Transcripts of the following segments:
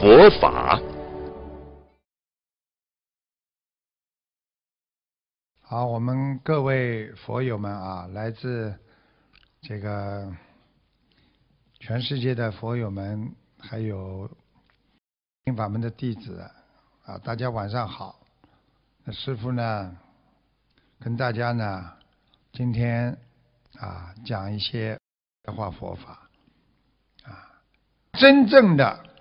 佛法好，我们各位佛友们啊，来自这个全世界的佛友们，还有听法门的弟子啊，大家晚上好。那师傅呢，跟大家呢，今天啊讲一些白话佛法啊，真正的。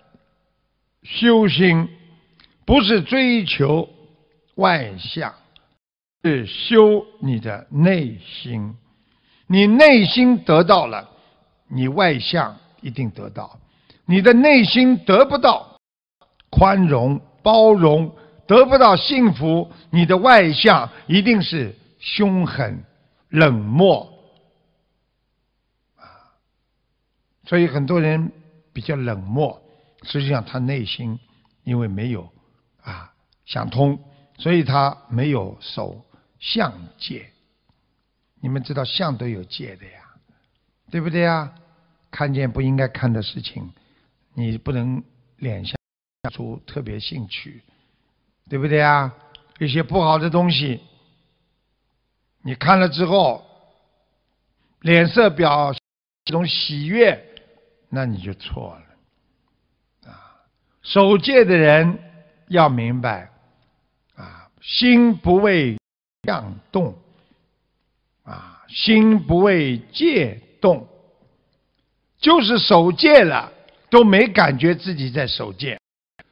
修心不是追求外相，是修你的内心。你内心得到了，你外相一定得到。你的内心得不到宽容、包容，得不到幸福，你的外相一定是凶狠、冷漠。啊，所以很多人比较冷漠。实际上，他内心因为没有啊想通，所以他没有守相戒。你们知道相都有戒的呀，对不对呀？看见不应该看的事情，你不能脸下出特别兴趣，对不对呀？一些不好的东西，你看了之后，脸色表一种喜悦，那你就错了。守戒的人要明白，啊，心不为相动，啊，心不为戒动，就是守戒了都没感觉自己在守戒。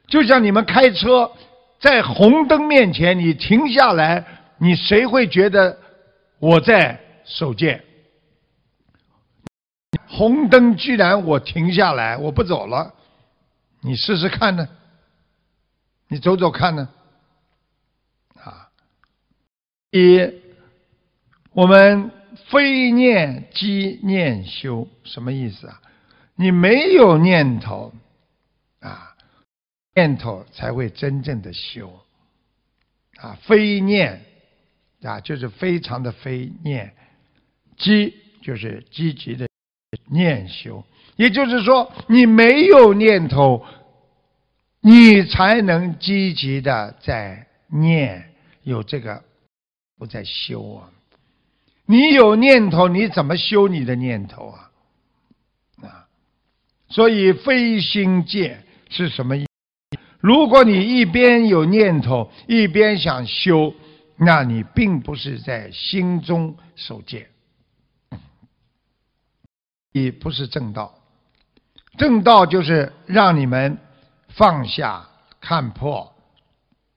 就像你们开车，在红灯面前你停下来，你谁会觉得我在守戒？红灯居然我停下来，我不走了。你试试看呢？你走走看呢？啊！一，我们非念即念修，什么意思啊？你没有念头啊，念头才会真正的修啊。非念啊，就是非常的非念，积就是积极的念修。也就是说，你没有念头，你才能积极的在念，有这个不在修啊。你有念头，你怎么修你的念头啊？啊，所以非心戒是什么意思？如果你一边有念头，一边想修，那你并不是在心中守戒，也不是正道。正道就是让你们放下看破，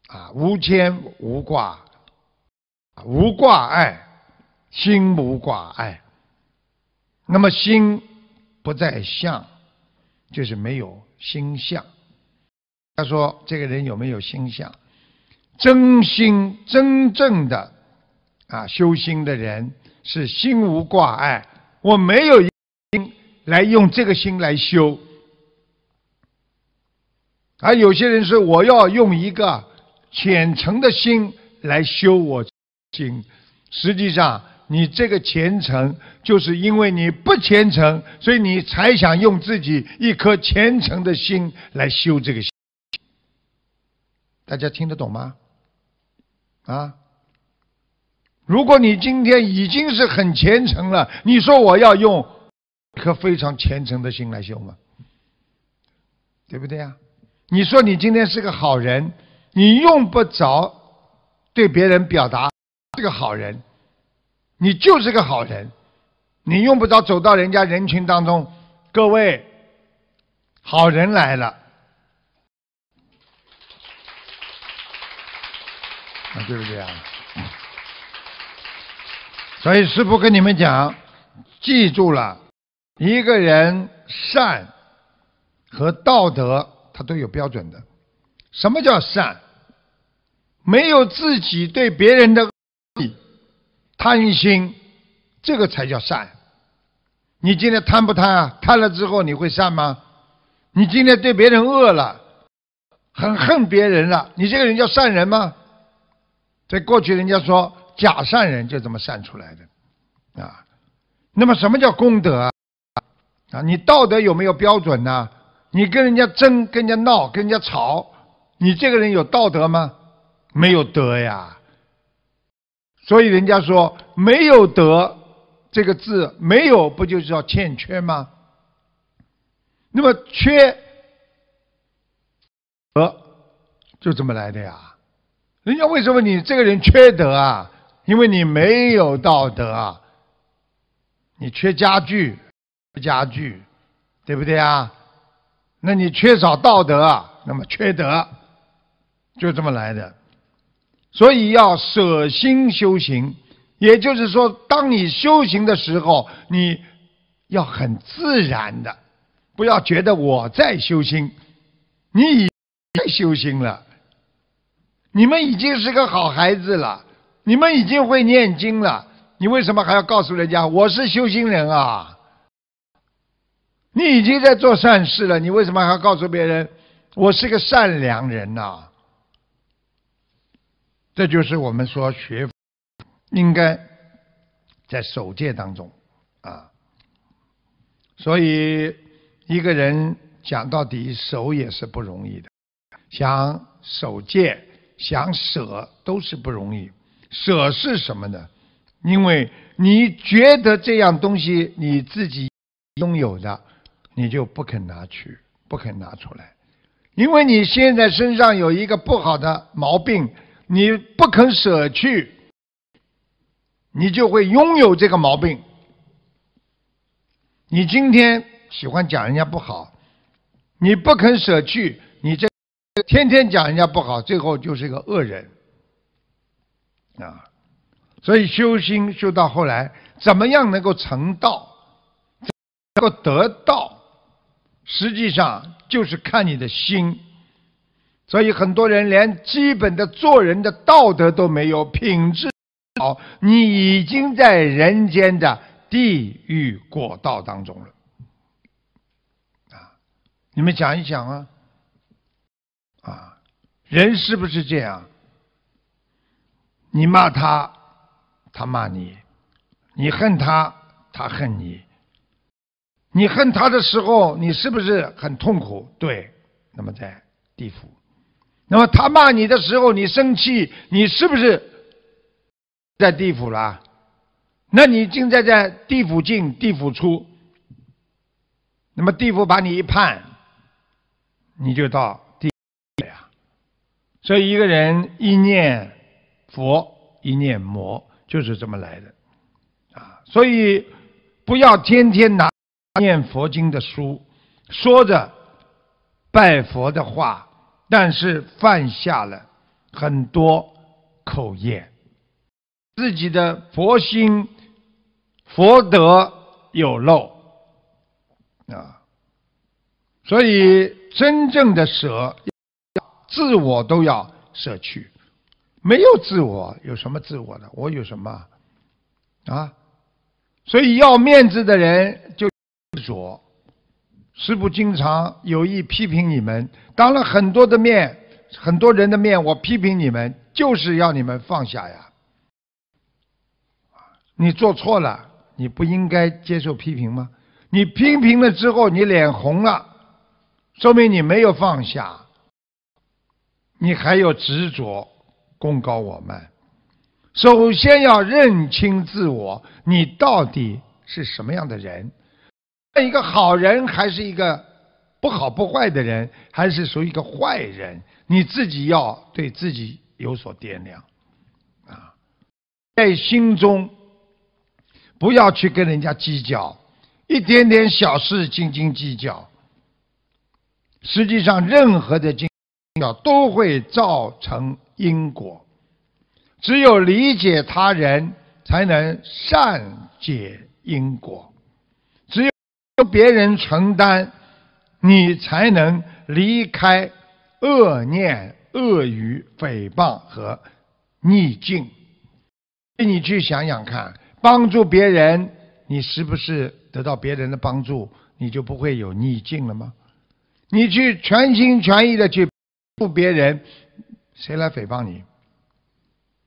啊，无牵无挂，无挂碍，心无挂碍。那么心不在相，就是没有心相。他说：“这个人有没有心相？真心真正的啊，修心的人是心无挂碍。我没有。”来用这个心来修，而有些人说我要用一个虔诚的心来修我心，实际上你这个虔诚就是因为你不虔诚，所以你才想用自己一颗虔诚的心来修这个心。大家听得懂吗？啊？如果你今天已经是很虔诚了，你说我要用。一颗非常虔诚的心来修嘛，对不对呀？你说你今天是个好人，你用不着对别人表达是个好人，你就是个好人，你用不着走到人家人群当中，各位好人来了，啊，对不对啊？所以师傅跟你们讲，记住了。一个人善和道德它都有标准的。什么叫善？没有自己对别人的贪心，这个才叫善。你今天贪不贪啊？贪了之后你会善吗？你今天对别人恶了，很恨别人了，你这个人叫善人吗？在过去人家说假善人就这么善出来的，啊，那么什么叫功德啊？啊，你道德有没有标准呢？你跟人家争，跟人家闹，跟人家吵，你这个人有道德吗？没有德呀。所以人家说没有德这个字，没有不就是叫欠缺吗？那么缺德就这么来的呀。人家为什么你这个人缺德啊？因为你没有道德啊。你缺家具，家具，对不对啊？那你缺少道德，啊，那么缺德，就这么来的。所以要舍心修行，也就是说，当你修行的时候，你要很自然的，不要觉得我在修心，你已经修心了。你们已经是个好孩子了，你们已经会念经了，你为什么还要告诉人家我是修行人啊？你已经在做善事了，你为什么还要告诉别人我是个善良人呐？这就是我们说学应该在守戒当中啊。所以一个人讲到底守也是不容易的，想守戒、想舍都是不容易。舍是什么呢？因为你觉得这样东西你自己拥有的。你就不肯拿去，不肯拿出来，因为你现在身上有一个不好的毛病，你不肯舍去，你就会拥有这个毛病。你今天喜欢讲人家不好，你不肯舍去，你这天天讲人家不好，最后就是一个恶人啊！所以修心修到后来，怎么样能够成道，能够得道？实际上就是看你的心，所以很多人连基本的做人的道德都没有，品质好，你已经在人间的地狱果道当中了。啊，你们想一想啊，啊，人是不是这样？你骂他，他骂你；你恨他，他恨你。你恨他的时候，你是不是很痛苦？对，那么在地府。那么他骂你的时候，你生气，你是不是在地府啦？那你现在在地府进，地府出。那么地府把你一判，你就到地了呀。所以一个人一念佛，一念魔，就是这么来的啊。所以不要天天拿。念佛经的书，说着拜佛的话，但是犯下了很多口业，自己的佛心、佛德有漏啊。所以真正的舍，自我都要舍去。没有自我，有什么自我的？我有什么啊？所以要面子的人就。执着，师父经常有意批评你们，当了很多的面，很多人的面，我批评你们，就是要你们放下呀。你做错了，你不应该接受批评吗？你批评了之后，你脸红了，说明你没有放下，你还有执着，功高我慢。首先要认清自我，你到底是什么样的人？一个好人还是一个不好不坏的人，还是属于一个坏人？你自己要对自己有所掂量啊，在心中不要去跟人家计较，一点点小事斤斤计较。实际上，任何的计较都会造成因果。只有理解他人，才能善解因果。别人承担，你才能离开恶念、恶语、诽谤和逆境。你去想想看，帮助别人，你是不是得到别人的帮助，你就不会有逆境了吗？你去全心全意的去帮助别人，谁来诽谤你？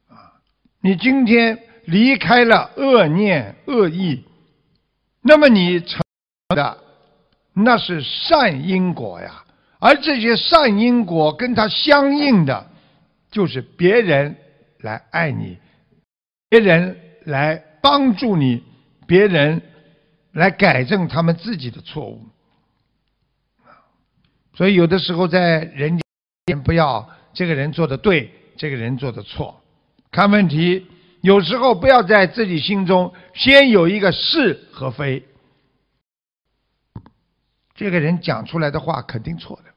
啊，你今天离开了恶念、恶意，那么你成的。那是善因果呀，而这些善因果跟它相应的，就是别人来爱你，别人来帮助你，别人来改正他们自己的错误。所以有的时候在人间，不要这个人做的对，这个人做的错，看问题，有时候不要在自己心中先有一个是和非。这个人讲出来的话肯定错的。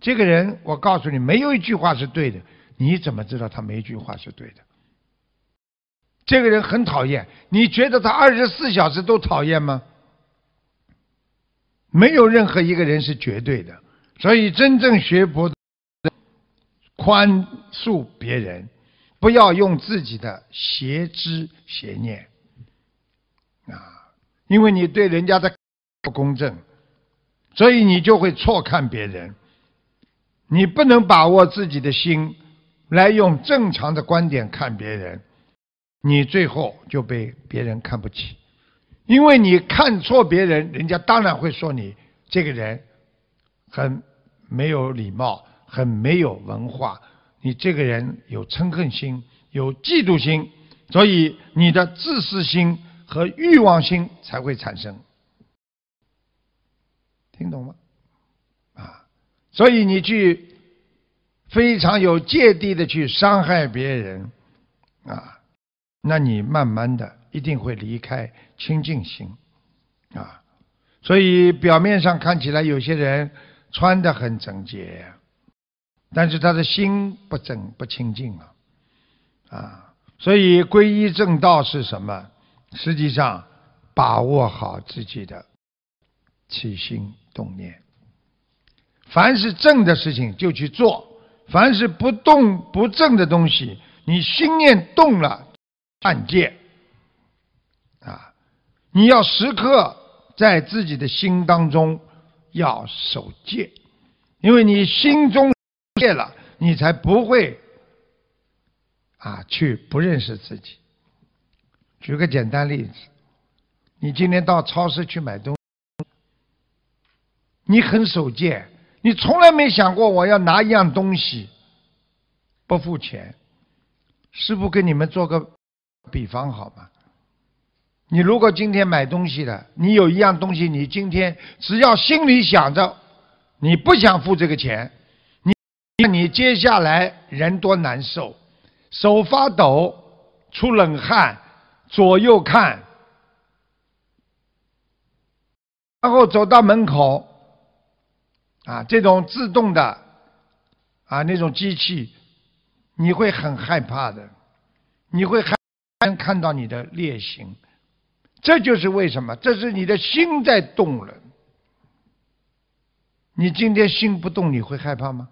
这个人，我告诉你，没有一句话是对的。你怎么知道他没一句话是对的？这个人很讨厌，你觉得他二十四小时都讨厌吗？没有任何一个人是绝对的。所以，真正学佛，宽恕别人，不要用自己的邪知邪念啊，因为你对人家的不公正。所以你就会错看别人，你不能把握自己的心，来用正常的观点看别人，你最后就被别人看不起，因为你看错别人，人家当然会说你这个人很没有礼貌，很没有文化，你这个人有嗔恨心，有嫉妒心，所以你的自私心和欲望心才会产生。听懂吗？啊，所以你去非常有芥蒂的去伤害别人，啊，那你慢慢的一定会离开清净心，啊，所以表面上看起来有些人穿的很整洁，但是他的心不正不清净啊，啊，所以皈依正道是什么？实际上把握好自己的起心。动念，凡是正的事情就去做；凡是不动不正的东西，你心念动了，犯戒啊！你要时刻在自己的心当中要守戒，因为你心中戒了，你才不会啊去不认识自己。举个简单例子，你今天到超市去买东西。你很守戒，你从来没想过我要拿一样东西不付钱。师傅跟你们做个比方好吗？你如果今天买东西了，你有一样东西，你今天只要心里想着你不想付这个钱，你你接下来人多难受，手发抖，出冷汗，左右看，然后走到门口。啊，这种自动的啊，那种机器，你会很害怕的，你会害看到你的劣行，这就是为什么，这是你的心在动了。你今天心不动，你会害怕吗？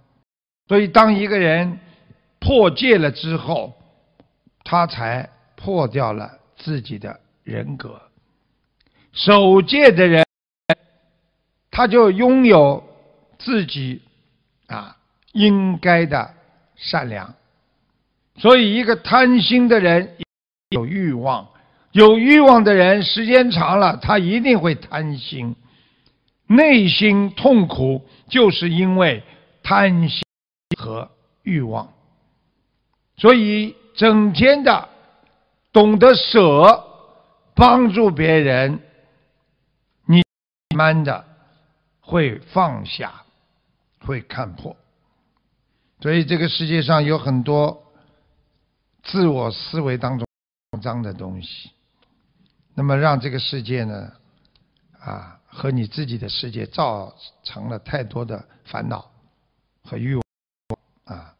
所以，当一个人破戒了之后，他才破掉了自己的人格。守戒的人，他就拥有。自己啊，应该的善良。所以，一个贪心的人有欲望，有欲望的人时间长了，他一定会贪心，内心痛苦，就是因为贪心和欲望。所以，整天的懂得舍，帮助别人，你慢慢的会放下。会看破，所以这个世界上有很多自我思维当中脏的东西，那么让这个世界呢，啊，和你自己的世界造成了太多的烦恼和欲望。啊，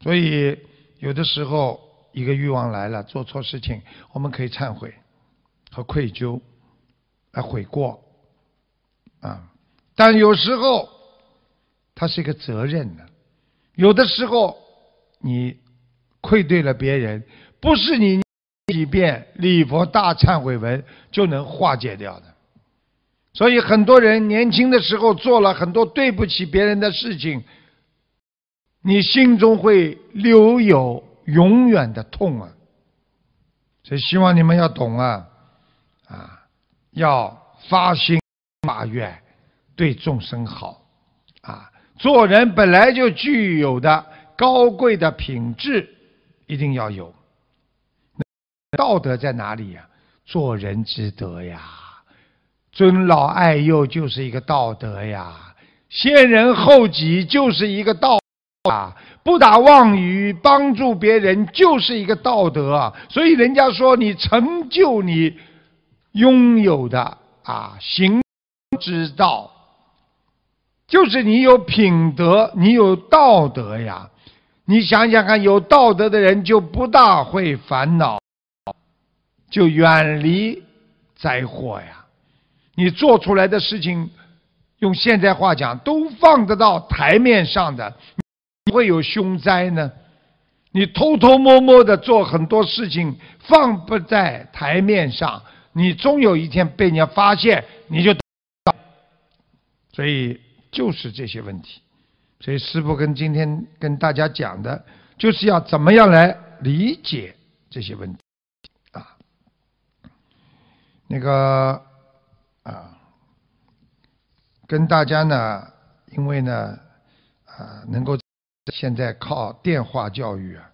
所以有的时候一个欲望来了，做错事情，我们可以忏悔和愧疚，来悔过。啊。但有时候它是一个责任呢。有的时候你愧对了别人，不是你几遍礼佛大忏悔文就能化解掉的。所以很多人年轻的时候做了很多对不起别人的事情，你心中会留有永远的痛啊。所以希望你们要懂啊，啊，要发心发愿，对众生好，做人本来就具有的高贵的品质，一定要有。道德在哪里呀？做人之德呀，尊老爱幼就是一个道德呀，先人后己就是一个道啊。不打妄语，帮助别人就是一个道德。所以人家说，你成就你拥有的啊行之道，就是你有品德，你有道德呀。你想想看，有道德的人就不大会烦恼，就远离灾祸呀。你做出来的事情，用现在话讲，都放得到台面上的。会有凶灾呢？你偷偷摸摸的做很多事情，放不在台面上，你终有一天被人家发现，你就。所以就是这些问题，所以师父跟今天跟大家讲的，就是要怎么样来理解这些问题啊。那个啊，跟大家呢，因为呢，啊，能够。现在靠电话教育啊，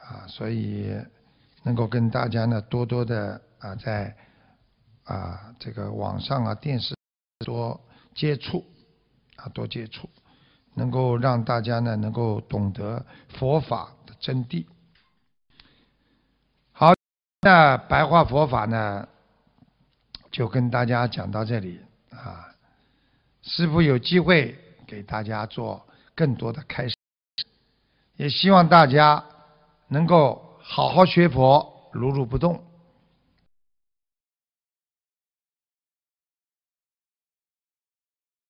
啊，所以能够跟大家呢多多的啊在啊这个网上啊电视多接触啊多接触，能够让大家呢能够懂得佛法的真谛。好，那白话佛法呢就跟大家讲到这里啊，师傅有机会给大家做更多的开始。也希望大家能够好好学佛，如如不动。